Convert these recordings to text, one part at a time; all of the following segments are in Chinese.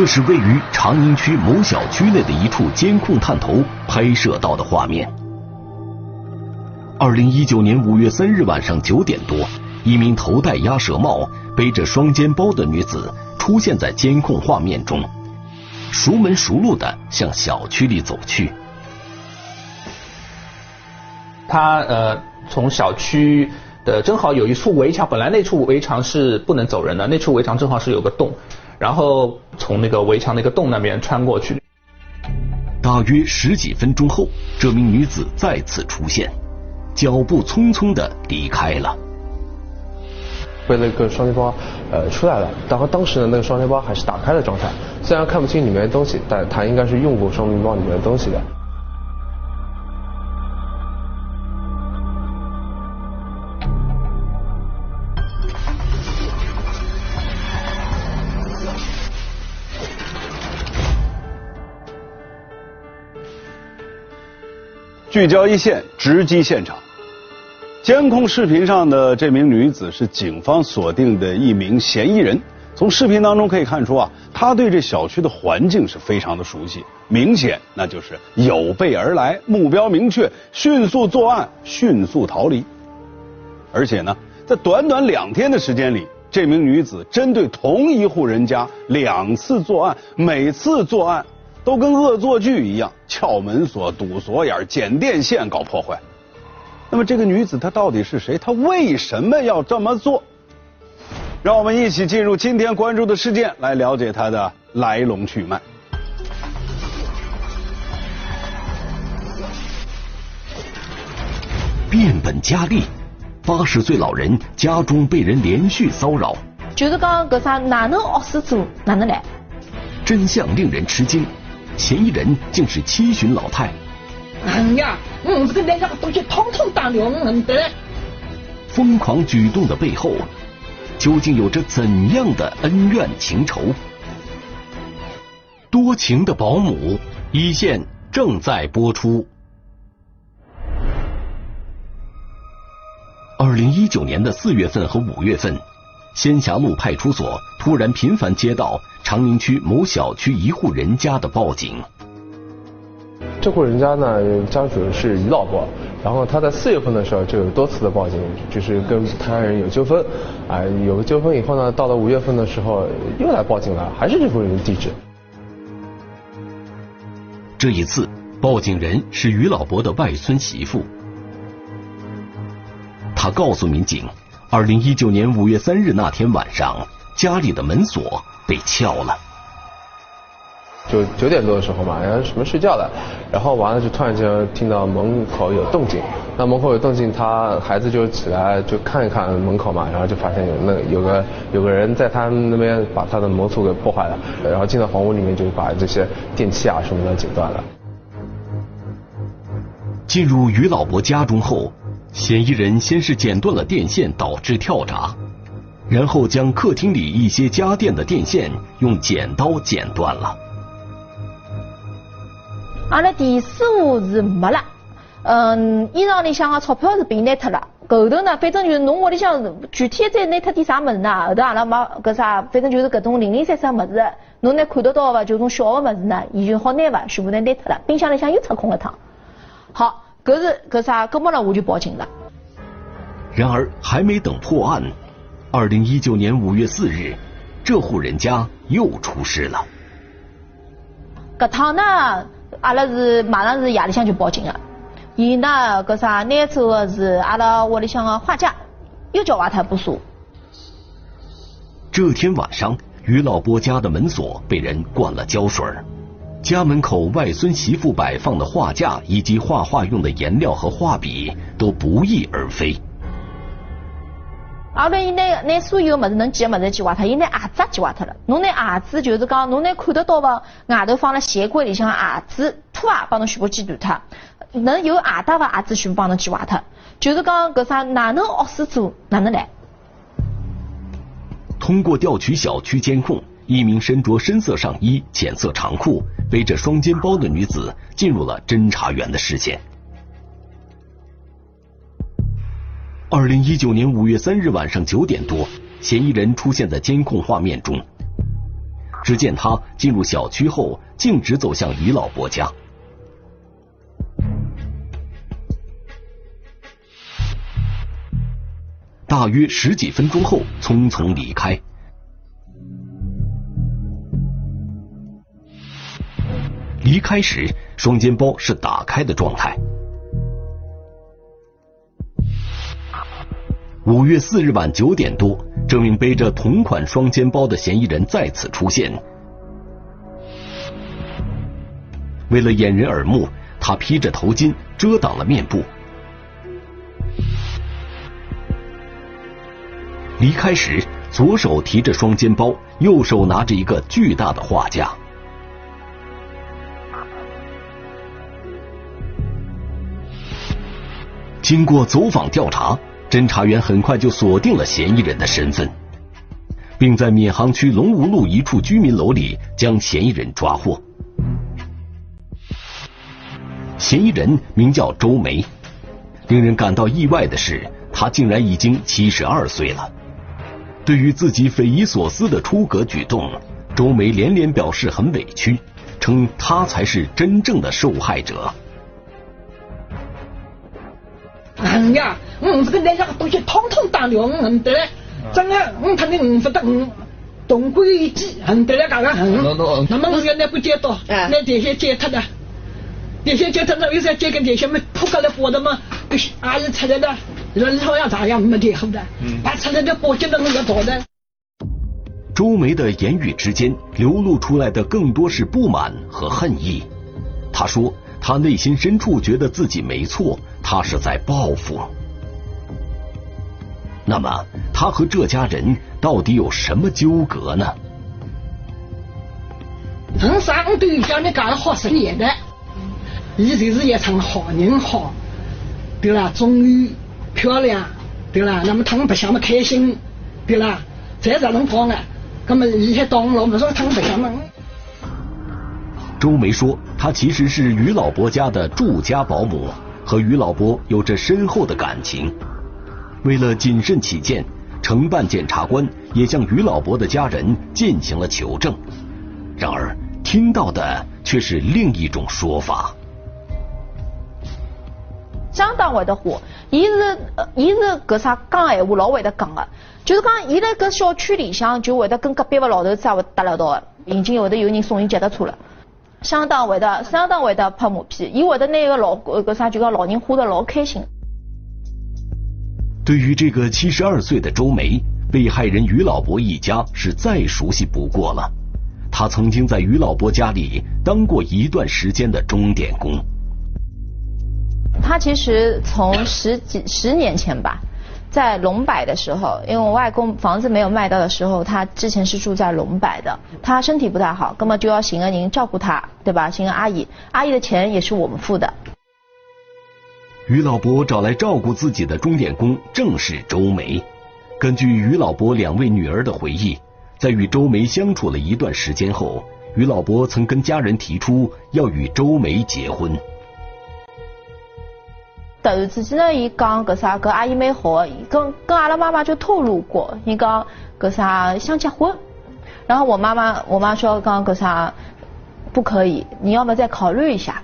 这是位于长宁区某小区内的一处监控探头拍摄到的画面。二零一九年五月三日晚上九点多，一名头戴鸭舌帽、背着双肩包的女子出现在监控画面中，熟门熟路的向小区里走去。她呃，从小区的正好有一处围墙，本来那处围墙是不能走人的，那处围墙正好是有个洞。然后从那个围墙那个洞那边穿过去。大约十几分钟后，这名女子再次出现，脚步匆匆的离开了。背了一个双肩包，呃，出来了。然后当时呢，那个双肩包还是打开的状态，虽然看不清里面的东西，但她应该是用过双肩包里面的东西的。聚焦一线，直击现场。监控视频上的这名女子是警方锁定的一名嫌疑人。从视频当中可以看出啊，她对这小区的环境是非常的熟悉，明显那就是有备而来，目标明确，迅速作案，迅速逃离。而且呢，在短短两天的时间里，这名女子针对同一户人家两次作案，每次作案。都跟恶作剧一样，撬门锁、堵锁眼、剪电线、搞破坏。那么这个女子她到底是谁？她为什么要这么做？让我们一起进入今天关注的事件，来了解她的来龙去脉。变本加厉，八十岁老人家中被人连续骚扰。就是讲，搿啥哪能恶事做，哪能来？真相令人吃惊。嫌疑人竟是七旬老太。哎呀，我这个东西统统打掉，嗯得。疯狂举动的背后，究竟有着怎样的恩怨情仇？多情的保姆，一线正在播出。二零一九年的四月份和五月份，仙霞路派出所突然频繁接到。长宁区某小区一户人家的报警。这户人家呢，家主是于老伯，然后他在四月份的时候就有多次的报警，就是跟他人有纠纷，啊，有个纠纷以后呢，到了五月份的时候又来报警了，还是这户人的地址。这一次，报警人是于老伯的外孙媳妇，他告诉民警，二零一九年五月三日那天晚上，家里的门锁。被撬了，就九点多的时候嘛，然后什么睡觉了，然后完了就突然间听到门口有动静，那门口有动静，他孩子就起来就看一看门口嘛，然后就发现有那有个有个人在他那边把他的门锁给破坏了，然后进到房屋里面就把这些电器啊什么的剪断了。进入于老伯家中后，嫌疑人先是剪断了电线，导致跳闸。然后将客厅里一些家电的电线用剪刀剪断了。阿拉第四户是没了，嗯，衣裳里向的钞票是被拿脱了，后头呢，反正就是侬屋里向具体再拿脱点啥物事呢？后头阿拉没搿啥，反正就是搿种零零散散物事，侬拿看得到伐？就种小的物事呢，伊就好拿伐？全部拿拿脱了，冰箱里向又拆空了趟。好，搿是搿啥？搿么了，我就报警了。然而还没等破案。二零一九年五月四日，这户人家又出事了。搿趟呢，阿拉是马上是夜里向就报警了。伊呢，搿啥拿走的是阿拉屋里向的画架，又叫坏他部锁。这天晚上，于老伯家的门锁被人灌了胶水，家门口外孙媳妇摆放的画架以及画画用的颜料和画笔都不翼而飞。阿拉伊拿拿所有物事能捡的物事捡坏脱，伊拿鞋子捡坏脱了。侬拿鞋子就是讲，侬拿看得到伐？外头放了鞋柜里向鞋子拖鞋帮侬全部剪断脱，能有鞋带伐？鞋子全部帮侬捡坏脱。就是讲搿啥哪能恶事做哪能来？通过调取小区监控，一名身着深色上衣、浅色长裤、背着双肩包的女子进入了侦查员的视线。二零一九年五月三日晚上九点多，嫌疑人出现在监控画面中。只见他进入小区后，径直走向于老伯家。大约十几分钟后，匆匆离开。离开时，双肩包是打开的状态。五月四日晚九点多，这名背着同款双肩包的嫌疑人再次出现。为了掩人耳目，他披着头巾遮挡了面部。离开时，左手提着双肩包，右手拿着一个巨大的画架。经过走访调查，侦查员很快就锁定了嫌疑人的身份，并在闵行区龙吴路一处居民楼里将嫌疑人抓获。嫌疑人名叫周梅，令人感到意外的是，他竟然已经七十二岁了。对于自己匪夷所思的出格举动，周梅连连表示很委屈，称他才是真正的受害者。嗯呀，嗯，这个那两个东西统统打掉，嗯对了，真的，嗯，他的嗯不得嗯，东归一记，嗯。对了，嘎嘎嗯，那么我原来不接到，那这些接他的，这些接他的，有时接跟这些没扑过来活的嘛，阿姨出来的。人好像咋样没得好的，把出来的保险都那个多的。周梅的言语之间流露出来的更多是不满和恨意。他说，他内心深处觉得自己没错，他是在报复。那么，他和这家人到底有什么纠葛呢？人生对于家里干了好事业的，一直是一场好人好，对了，终于。漂亮，对啦，那么他们不想么开心，对啦，再这能讲呢？那么一些当老，不说他们不想么。周梅说，她其实是于老伯家的住家保姆，和于老伯有着深厚的感情。为了谨慎起见，承办检察官也向于老伯的家人进行了求证。然而，听到的却是另一种说法。相当会得火，伊是伊是搿啥讲闲话老会得讲个，就是讲伊辣搿小区里向就会得跟隔壁个老头子也会搭了道个，已经会得有人送伊脚踏车了，相当会得相当会得拍马屁，伊会得拿个老个啥就讲老人花得老开心。对于这个七十二岁的周梅，被害人于老伯一家是再熟悉不过了，他曾经在于老伯家里当过一段时间的钟点工。他其实从十几十年前吧，在龙柏的时候，因为我外公房子没有卖掉的时候，他之前是住在龙柏的。他身体不太好，根本就要请个人照顾他，对吧？请个阿姨，阿姨的钱也是我们付的。于老伯找来照顾自己的钟点工正是周梅。根据于老伯两位女儿的回忆，在与周梅相处了一段时间后，于老伯曾跟家人提出要与周梅结婚。突然之间呢，伊讲搿啥搿阿姨蛮好，跟跟阿拉妈妈就透露过，伊讲搿啥想结婚，然后我妈妈我妈说刚搿啥不可以，你要么再考虑一下。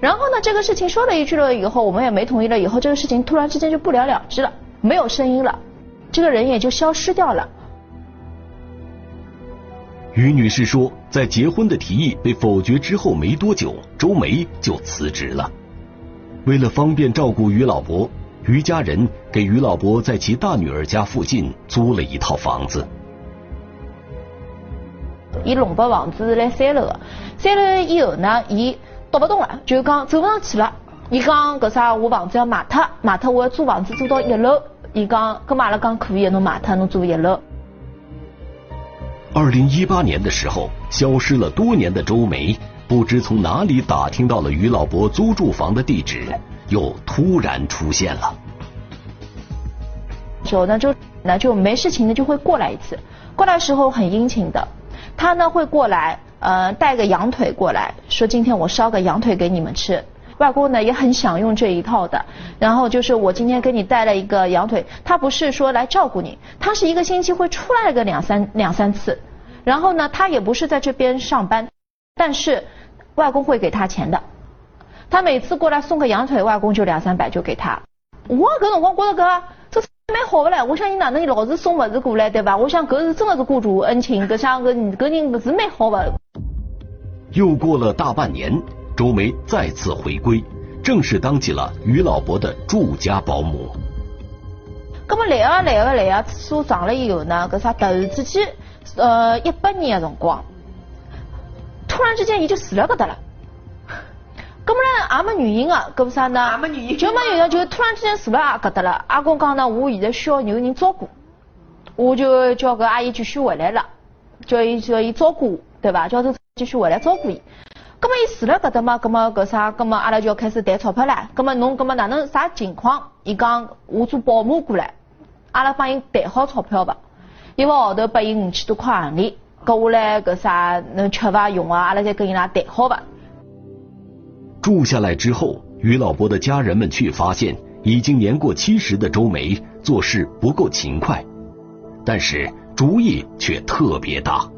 然后呢，这个事情说了一句了以后，我们也没同意了，以后这个事情突然之间就不了了之了，没有声音了，这个人也就消失掉了。于女士说，在结婚的提议被否决之后没多久，周梅就辞职了。为了方便照顾于老伯，于家人给于老伯在其大女儿家附近租了一套房子。伊弄把房子是在三楼的，三楼以后呢，伊读不动了，就讲走不上去了。伊讲搿啥，我房子要卖脱，卖脱我要租房子租到一楼。伊讲，搿阿拉讲可以，侬卖脱侬租一楼。二零一八年的时候，消失了多年的周梅。不知从哪里打听到了于老伯租住房的地址，又突然出现了。就那就那就没事情的就会过来一次，过来时候很殷勤的，他呢会过来，呃带个羊腿过来，说今天我烧个羊腿给你们吃。外公呢也很享用这一套的，然后就是我今天给你带了一个羊腿，他不是说来照顾你，他是一个星期会出来个两三两三次。然后呢，他也不是在这边上班，但是外公会给他钱的。他每次过来送个羊腿，外公就两三百就给他。我搿辰光觉得搿这蛮好的唻，我想你哪能老是送物事过来，对吧？我想搿是真的是雇主恩情，搿像搿搿人是蛮好的。又过了大半年，周梅再次回归，正式当起了于老伯的住家保姆。咁么来啊来啊来啊，次数长了以后呢，搿啥突然之间，呃，一八年的辰光，突然之间伊就死了搿搭了。咁么呢也没原因啊，搿啥呢？也没原因，就没原因，就突然之间死了啊搿搭了。阿公讲呢，我现在需要有人照顾，我就叫搿阿姨继续回来了，叫伊叫伊照顾我，对伐？叫他继续回来照顾伊。咁么伊死了搿搭嘛，咁么搿啥？咁么阿拉就要开始谈钞票啦。咁么侬咁么哪能啥情况？伊讲我做保姆过来。阿拉帮伊谈好钞票伐，一个号头拨伊五千多块行钿，搿下来搿啥能吃伐用啊？阿拉再跟伊拉谈好吧。住下来之后，于老伯的家人们却发现，已经年过七十的周梅做事不够勤快，但是主意却特别大。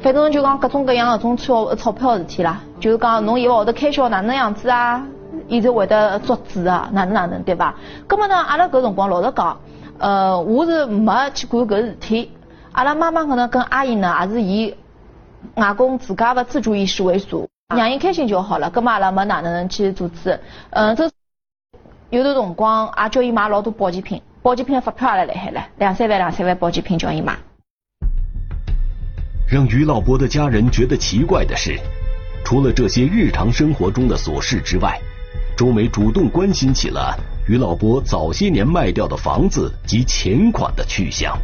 反正就讲各种各样的种钞钞票事体啦，就是讲侬一个号头开销哪能样子啊？伊就会得作主啊，哪能哪能对伐？咁么呢，阿拉搿辰光老实讲，呃，我是没去管搿事体。阿拉妈妈可能跟阿姨呢，也是以外公自家的自主意识为主，让伊开心就好了。咁么阿拉没哪能去阻止。嗯，这有的辰光也叫伊买老多保健品，保健品发票也来来海了，两三万两三万保健品叫伊买。让于老伯的家人觉得奇怪的是，除了这些日常生活中的琐事之外。周梅主动关心起了于老伯早些年卖掉的房子及钱款的去向。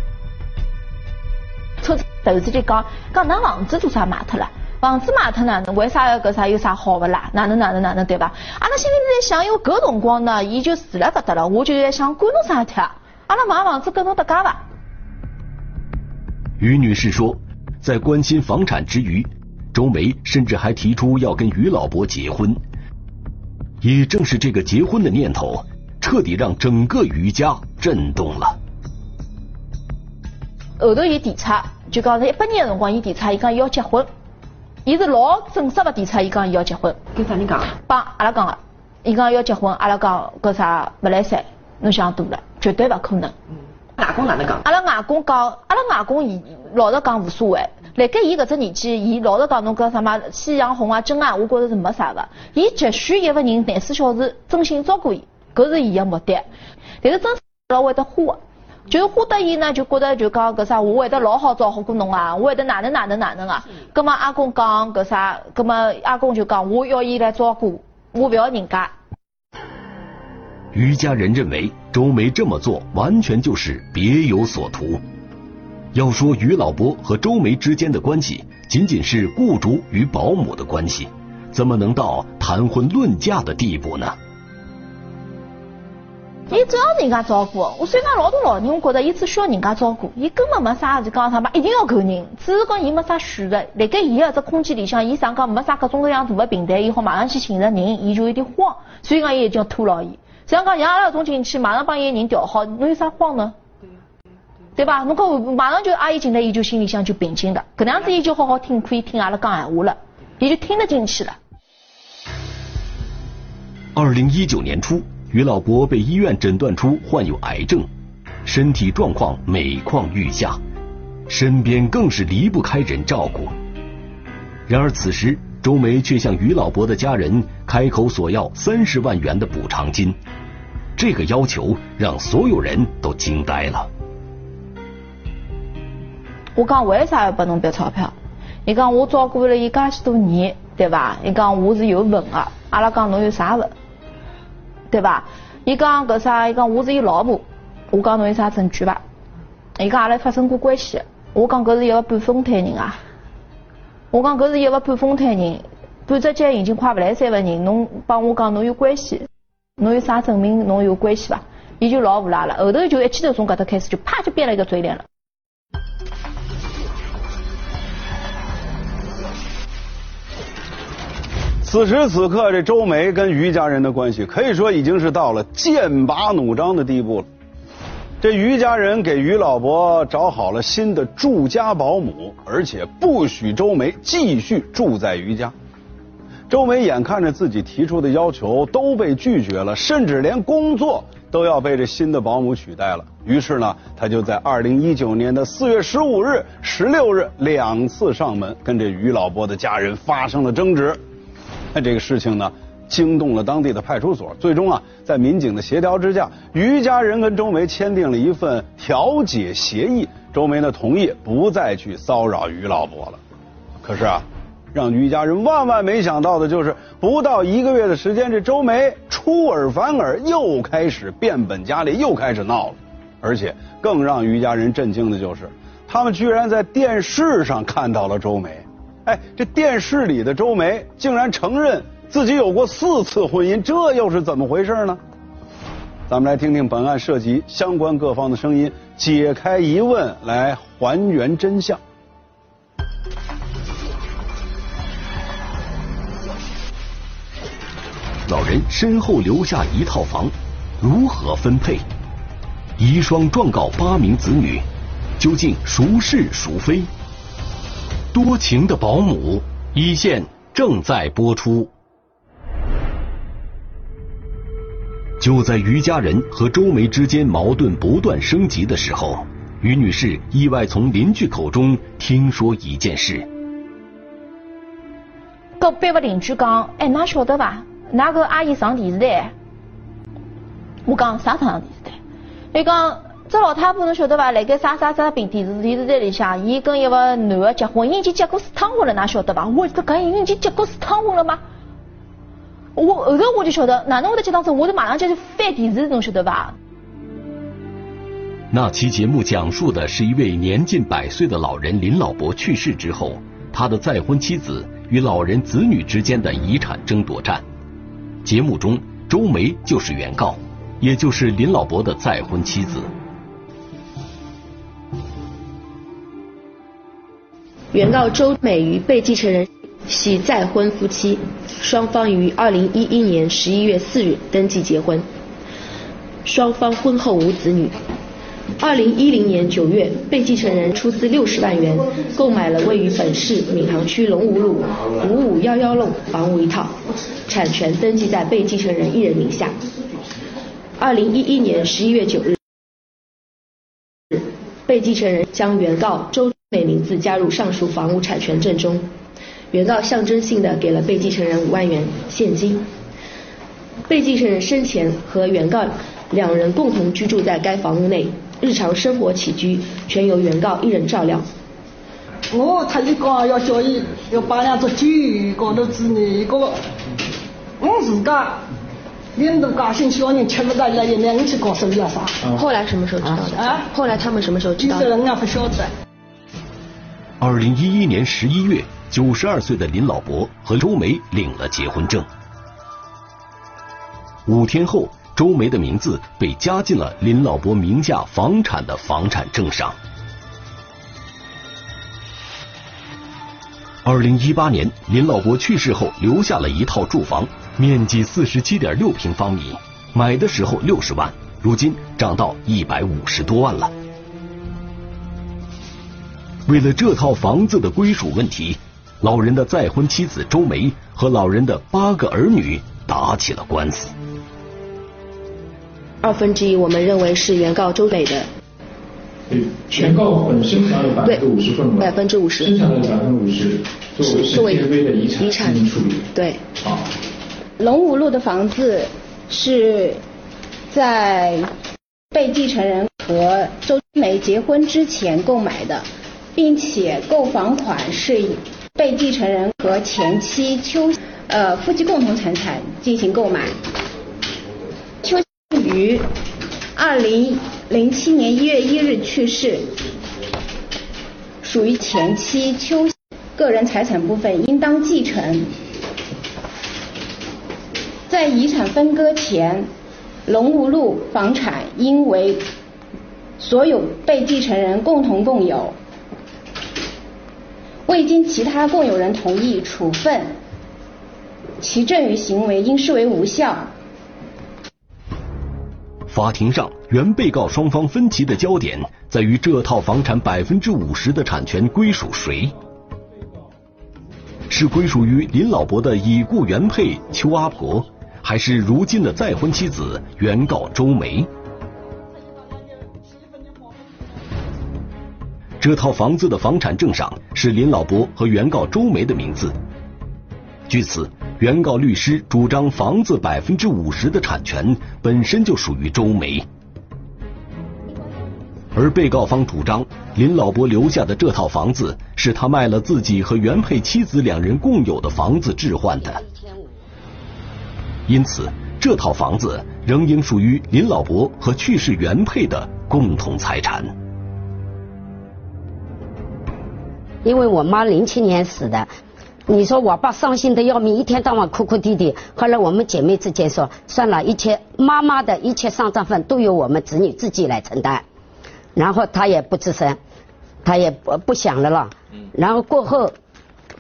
突然之间讲，讲那房子做啥卖脱了？房子卖脱呢？为啥要搿啥有啥好不啦？哪能哪能哪能对吧？阿拉心里在想，因为搿辰光呢，伊就住辣搿搭了，我就在想，管侬啥事体啊？阿拉买房子跟侬搭界伐？于女士说，在关心房产之余，周梅甚至还提出要跟于老伯结婚。也正是这个结婚的念头，彻底让整个于家震动了。后头伊提出，就讲是一八年个辰光，伊提出，伊讲伊要结婚，伊是老正式的提出，伊讲伊要结婚。跟啥人讲？帮阿拉讲个，伊讲要结婚，阿拉讲搿啥勿来三，侬想多了，绝对勿可能。外公哪能讲？阿拉外公讲，阿拉外公伊老实讲无所谓。辣盖伊搿只年纪，伊老实讲，侬搿什么夕阳红啊、真爱，我觉着是没啥个。伊急需一个人廿四小时真心照顾伊，搿是伊个目的。但是真老会得花，就是花得伊呢，就觉得就讲搿啥，我会得老好照顾侬啊，我会得哪能哪能哪能啊。葛末阿公讲搿啥，葛末阿公就讲我要伊来照顾，我勿要人家。于家人认为周梅这么做完全就是别有所图。要说于老伯和周梅之间的关系仅仅是雇主与保姆的关系，怎么能到谈婚论嫁的地步呢？伊只要人家照顾，我虽然老多老人，我觉得伊只需要人家照顾，伊根本没啥就讲啥嘛，一定要够人，只是讲伊没啥选择，辣盖伊个只空间里向，伊想讲没啥各种各样大的平台，伊好马上去寻着人，伊就有点慌，所以讲伊一定要拖牢伊。像讲让阿拉种进去，马上帮伊人调好，侬有啥慌呢？对吧？如果马上就阿姨进来，伊就心里向就平静的，搿样子伊就好好听，可以听阿拉讲闲话了，伊就听得进去了。二零一九年初，于老伯被医院诊断出患有癌症，身体状况每况愈下，身边更是离不开人照顾。然而此时，周梅却向于老伯的家人开口索要三十万元的补偿金，这个要求让所有人都惊呆了。我讲为啥要拨侬笔钞票？伊讲我照顾了伊介许多年，对伐？伊讲我是有份的。阿拉讲侬有啥份？对伐？伊讲搿啥？伊讲我是伊老婆。我讲侬有啥证据伐？伊讲阿拉发生过关系。我讲搿是一个半疯瘫人啊！我讲搿是一个半疯瘫人，半只脚已经快勿来三个人，侬帮我讲侬有关系？侬有啥证明侬有关系伐？伊就老无赖了，后头就一记头从搿搭开始就啪就变了一个嘴脸了。此时此刻，这周梅跟于家人的关系可以说已经是到了剑拔弩张的地步了。这于家人给于老伯找好了新的住家保姆，而且不许周梅继续住在于家。周梅眼看着自己提出的要求都被拒绝了，甚至连工作都要被这新的保姆取代了。于是呢，他就在二零一九年的四月十五日、十六日两次上门，跟这于老伯的家人发生了争执。那 这个事情呢，惊动了当地的派出所。最终啊，在民警的协调之下，于家人跟周梅签订了一份调解协议。周梅呢，同意不再去骚扰于老伯了。可是啊。让于家人万万没想到的就是，不到一个月的时间，这周梅出尔反尔，又开始变本加厉，又开始闹了。而且更让于家人震惊的就是，他们居然在电视上看到了周梅。哎，这电视里的周梅竟然承认自己有过四次婚姻，这又是怎么回事呢？咱们来听听本案涉及相关各方的声音，解开疑问，来还原真相。老人身后留下一套房，如何分配？遗孀状告八名子女，究竟孰是孰非？多情的保姆一线正在播出。就在于家人和周梅之间矛盾不断升级的时候，于女士意外从邻居口中听说一件事。隔壁的邻居讲：“哎，哪晓得吧？”那个阿姨上电视台，我讲啥上电视台？伊讲这老太婆侬晓得伐？辣盖啥啥啥平电视电视台里向，伊跟一个男的结婚，已经结过四趟婚了，哪晓得伐？我这讲已经结过四趟婚了吗？我后头我就晓得，哪能会得结当真？我就马上就去翻电视，侬晓得伐？那期节目讲述的是一位年近百岁的老人林老伯去世之后，他的再婚妻子与老人子女之间的遗产争夺战。节目中，周梅就是原告，也就是林老伯的再婚妻子。原告周美与被继承人系再婚夫妻，双方于二零一一年十一月四日登记结婚，双方婚后无子女。二零一零年九月，被继承人出资六十万元购买了位于本市闵行区龙吴路五五幺幺弄房屋一套，产权登记在被继承人一人名下。二零一一年十一月九日，被继承人将原告周美名字加入上述房屋产权证中，原告象征性的给了被继承人五万元现金。被继承人生前和原告两人共同居住在该房屋内。日常生活起居全由原告一人照料。我特意讲要叫伊要摆两只酒，高头子女一个。我自家领导家姓小人吃不得，来一年我去搞手要啥？后来什么时候知道的？啊？后来他们什么时候知道？其实人家不晓得。二零一一年十一月，九十二岁的林老伯和周梅领了结婚证。五天后。周梅的名字被加进了林老伯名下房产的房产证上。二零一八年，林老伯去世后留下了一套住房，面积四十七点六平方米，买的时候六十万，如今涨到一百五十多万了。为了这套房子的归属问题，老人的再婚妻子周梅和老人的八个儿女打起了官司。二分之一，我们认为是原告周北的。对，原告本身享有百分之五十份额，百分之五十，剩下的百分之五十作为是的遗产进行处理。对。好。龙武路的房子是在被继承人和周梅结婚之前购买的，并且购房款是被继承人和前妻邱呃夫妻共同财产进行购买。邱于二零零七年一月一日去世，属于前妻邱个人财产部分应当继承。在遗产分割前，龙吴路房产应为所有被继承人共同共有，未经其他共有人同意处分，其赠与行为应视为无效。法庭上，原被告双方分歧的焦点在于这套房产百分之五十的产权归属谁？是归属于林老伯的已故原配邱阿婆，还是如今的再婚妻子原告周梅？这套房子的房产证上是林老伯和原告周梅的名字。据此，原告律师主张房子百分之五十的产权本身就属于周梅，而被告方主张林老伯留下的这套房子是他卖了自己和原配妻子两人共有的房子置换的，因此这套房子仍应属于林老伯和去世原配的共同财产。因为我妈零七年死的，你说我爸伤心的要命，一天到晚哭哭啼啼。后来我们姐妹之间说，算了，一切妈妈的一切丧葬费都由我们子女自己来承担。然后他也不吱声，他也不不想了了。然后过后，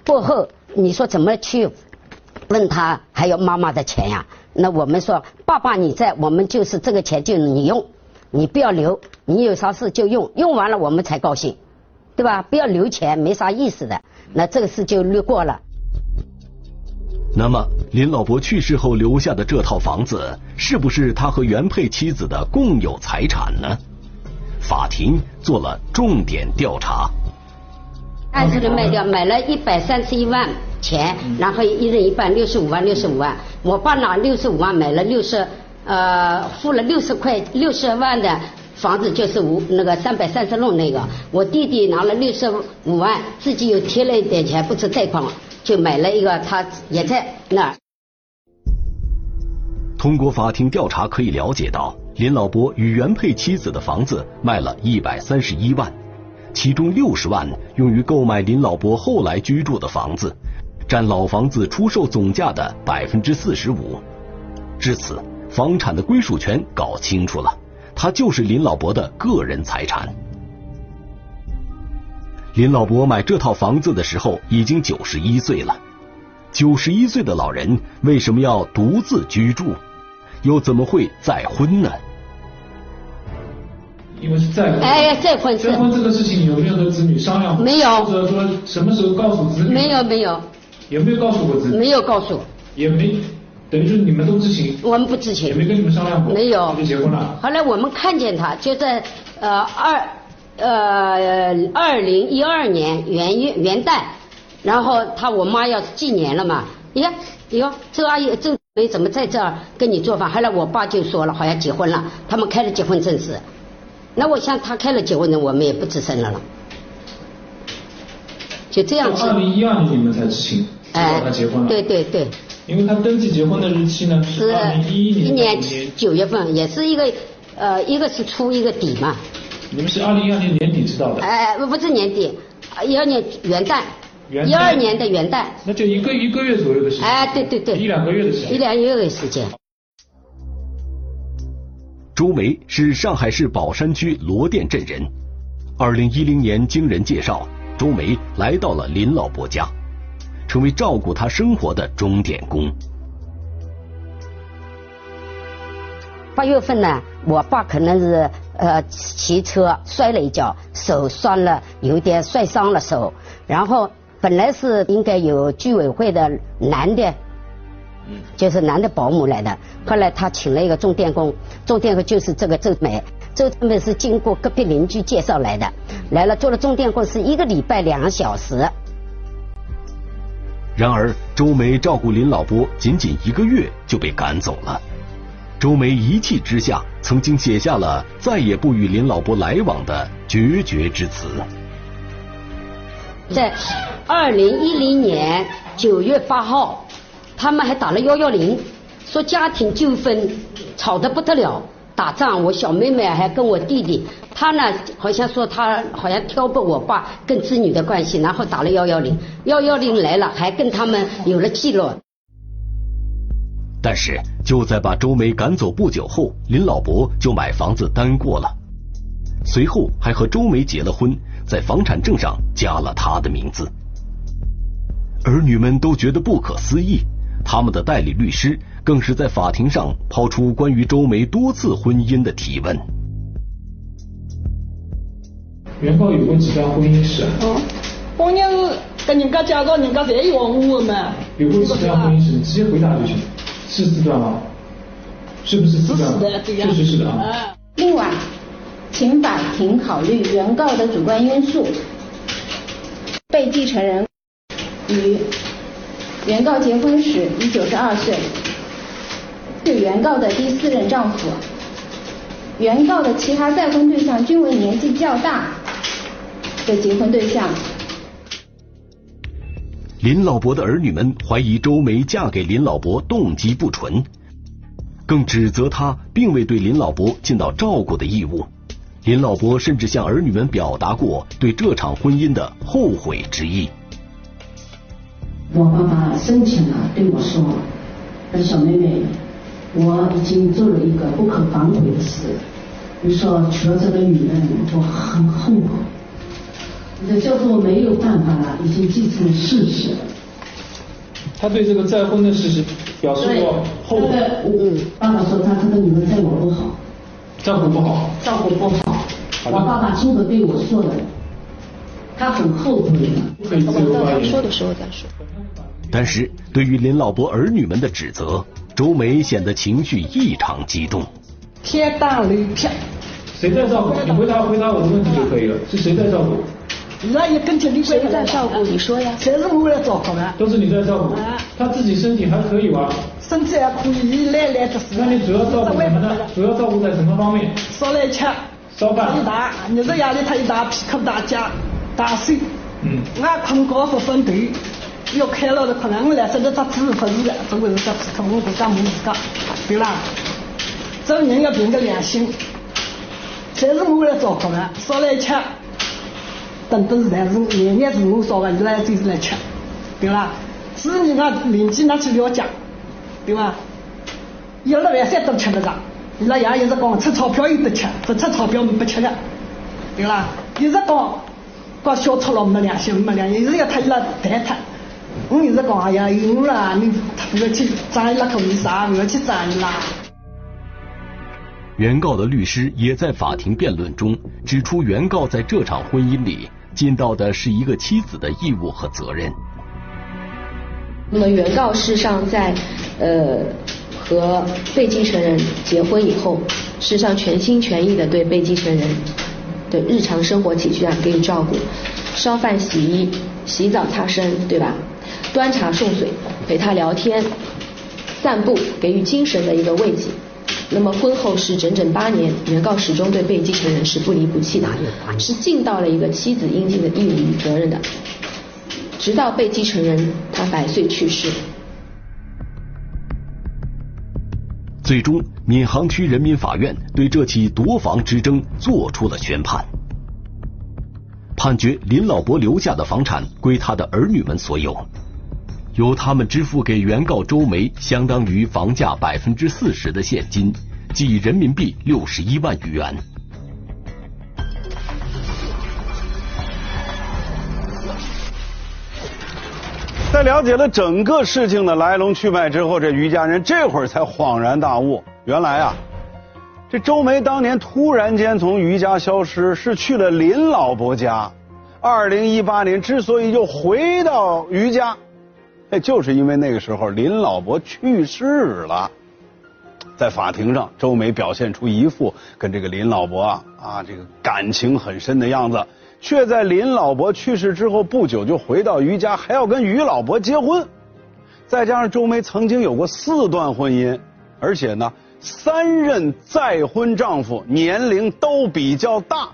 过后你说怎么去问他还有妈妈的钱呀？那我们说，爸爸你在，我们就是这个钱就你用，你不要留，你有啥事就用，用完了我们才高兴。对吧？不要留钱，没啥意思的。那这个事就略过了。那么，林老伯去世后留下的这套房子，是不是他和原配妻子的共有财产呢？法庭做了重点调查。按这个卖掉，买了一百三十一万钱，然后一人一半，六十五万，六十五万。我爸拿六十五万买了六十，呃，付了六十块六十万的。房子就是五那个三百三十弄那个，我弟弟拿了六十五万，自己又贴了一点钱，不是贷款，就买了一个，他也在那儿。通过法庭调查可以了解到，林老伯与原配妻子的房子卖了一百三十一万，其中六十万用于购买林老伯后来居住的房子，占老房子出售总价的百分之四十五。至此，房产的归属权搞清楚了。他就是林老伯的个人财产。林老伯买这套房子的时候已经九十一岁了，九十一岁的老人为什么要独自居住，又怎么会再婚呢？因为是再婚。哎，再婚。再婚这个事情有没有和子女商量？没有。或者说什么时候告诉子女？没有，没有。有没有告诉过自己？没有告诉。也没。等于说你们都知情，我们不知情，也没跟你们商量过，没有就结婚了。后来我们看见他就在呃二呃二零一二年元月元旦，然后他我妈要纪年了嘛，你看哟周阿姨周梅怎么在这儿跟你做饭？后来我爸就说了，好像结婚了，他们开了结婚证是，那我想他开了结婚证，我们也不吱声了了，就这样子。二零一二年你们才知情，知道他结婚了。对对对。因为他登记结婚的日期呢是二零一一年九月份，也是一个呃，一个是初一个底嘛。你们是二零一二年年底知道的？哎，不不是年底，一二年元旦，一二年的元旦。那就一个一个月左右的时间。哎，对对对。一两个月的时间。一两个月的时间。朱梅是上海市宝山区罗店镇人，二零一零年经人介绍，朱梅来到了林老伯家。成为照顾他生活的钟点工。八月份呢，我爸可能是呃骑车摔了一跤，手酸了，有点摔伤了手。然后本来是应该有居委会的男的，就是男的保姆来的。后来他请了一个钟点工，钟点工就是这个周美，周美是经过隔壁邻居介绍来的，来了做了钟点工是一个礼拜两个小时。然而，周梅照顾林老伯仅仅一个月就被赶走了。周梅一气之下，曾经写下了再也不与林老伯来往的决绝之词。在二零一零年九月八号，他们还打了幺幺零，说家庭纠纷，吵得不得了。打仗，我小妹妹还跟我弟弟，他呢好像说他好像挑拨我爸跟子女的关系，然后打了幺幺零，幺幺零来了，还跟他们有了记录。但是就在把周梅赶走不久后，林老伯就买房子单过了，随后还和周梅结了婚，在房产证上加了他的名字。儿女们都觉得不可思议，他们的代理律师。更是在法庭上抛出关于周梅多次婚姻的提问。原告有过几段婚姻史啊？哦，婚姻跟人家介绍，人家侪有我嘛。有过几段婚姻史？直接回答就行。是四段吗？是不是四段？确实是的啊。另外，请法庭考虑原告的主观因素。被继承人与原告结婚时已九十二岁，是原告的第四任丈夫。原告的其他再婚对象均为年纪较大的结婚对象。林老伯的儿女们怀疑周梅嫁给林老伯动机不纯，更指责他并未对林老伯尽到照顾的义务。林老伯甚至向儿女们表达过对这场婚姻的后悔之意。我爸爸生前啊对我说：“小妹妹，我已经做了一个不可反悔的事。你说娶了这个女人，我很后悔。这叫做没有办法了，已经既成事实了。”他对这个再婚的事实表示过后悔。嗯，爸爸说他这个女人对我不好。照顾不好，照顾不好。我爸爸亲口对我说的，他很后悔的。可以自由发言。说的时候再说。但是对于林老伯儿女们的指责，周梅显得情绪异常激动。天大雷劈！谁在照顾？你回答回答我的问题就可以了。是谁在照顾？那也跟着你谁在照顾？你说呀。谁是我来照顾的。都是你在照顾。他自己身体还可以吧？身体还可以，来来就是。那你主要照顾什么呢？主要照顾在什么方面？烧来吃，烧饭。一大，你这压力太大，皮壳大夹，大睡。嗯。俺困觉不分头，要开了的可能，我来说这他自不是的，总归是这皮壳，我不干没事干，对吧。这人要凭着良心，全是我来照顾的，烧来吃，等等是但是年年是我烧的，一来就是来吃，对吧。是你那邻居拿去了解。对吧？一二万三都吃不上，你那爷一直讲出钞票有得吃，不出钞票不吃的，对啦？一直讲讲小错了没良心没良心，一直要他伊拉谈他，我一直讲哎呀有了，你不要去摘那口为啥？不要去摘啦。原告的律师也在法庭辩论中指出，原告在这场婚姻里尽到的是一个妻子的义务和责任。那么原告事实上在呃和被继承人结婚以后，事实上全心全意的对被继承人的日常生活起居啊给予照顾，烧饭洗衣、洗澡擦身，对吧？端茶送水、陪他聊天、散步，给予精神的一个慰藉。那么婚后是整整八年，原告始终对被继承人是不离不弃的，是尽到了一个妻子应尽的义务与责任的。直到被继承人他百岁去世，最终闵行区人民法院对这起夺房之争作出了宣判，判决林老伯留下的房产归他的儿女们所有，由他们支付给原告周梅相当于房价百分之四十的现金，即人民币六十一万余元。在了解了整个事情的来龙去脉之后，这于家人这会儿才恍然大悟，原来啊，这周梅当年突然间从于家消失，是去了林老伯家。二零一八年之所以又回到于家，哎，就是因为那个时候林老伯去世了。在法庭上，周梅表现出一副跟这个林老伯啊啊这个感情很深的样子。却在林老伯去世之后不久就回到于家，还要跟于老伯结婚。再加上周梅曾经有过四段婚姻，而且呢，三任再婚丈夫年龄都比较大，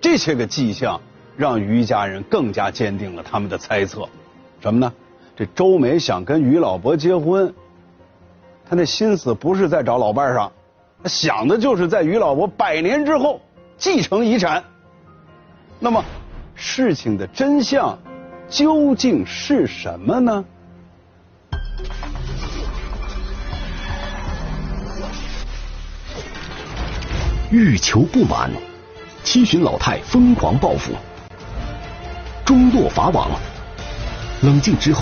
这些个迹象让于家人更加坚定了他们的猜测。什么呢？这周梅想跟于老伯结婚，他那心思不是在找老伴上，他想的就是在于老伯百年之后继承遗产。那么，事情的真相究竟是什么呢？欲求不满，七旬老太疯狂报复，终落法网，冷静之后。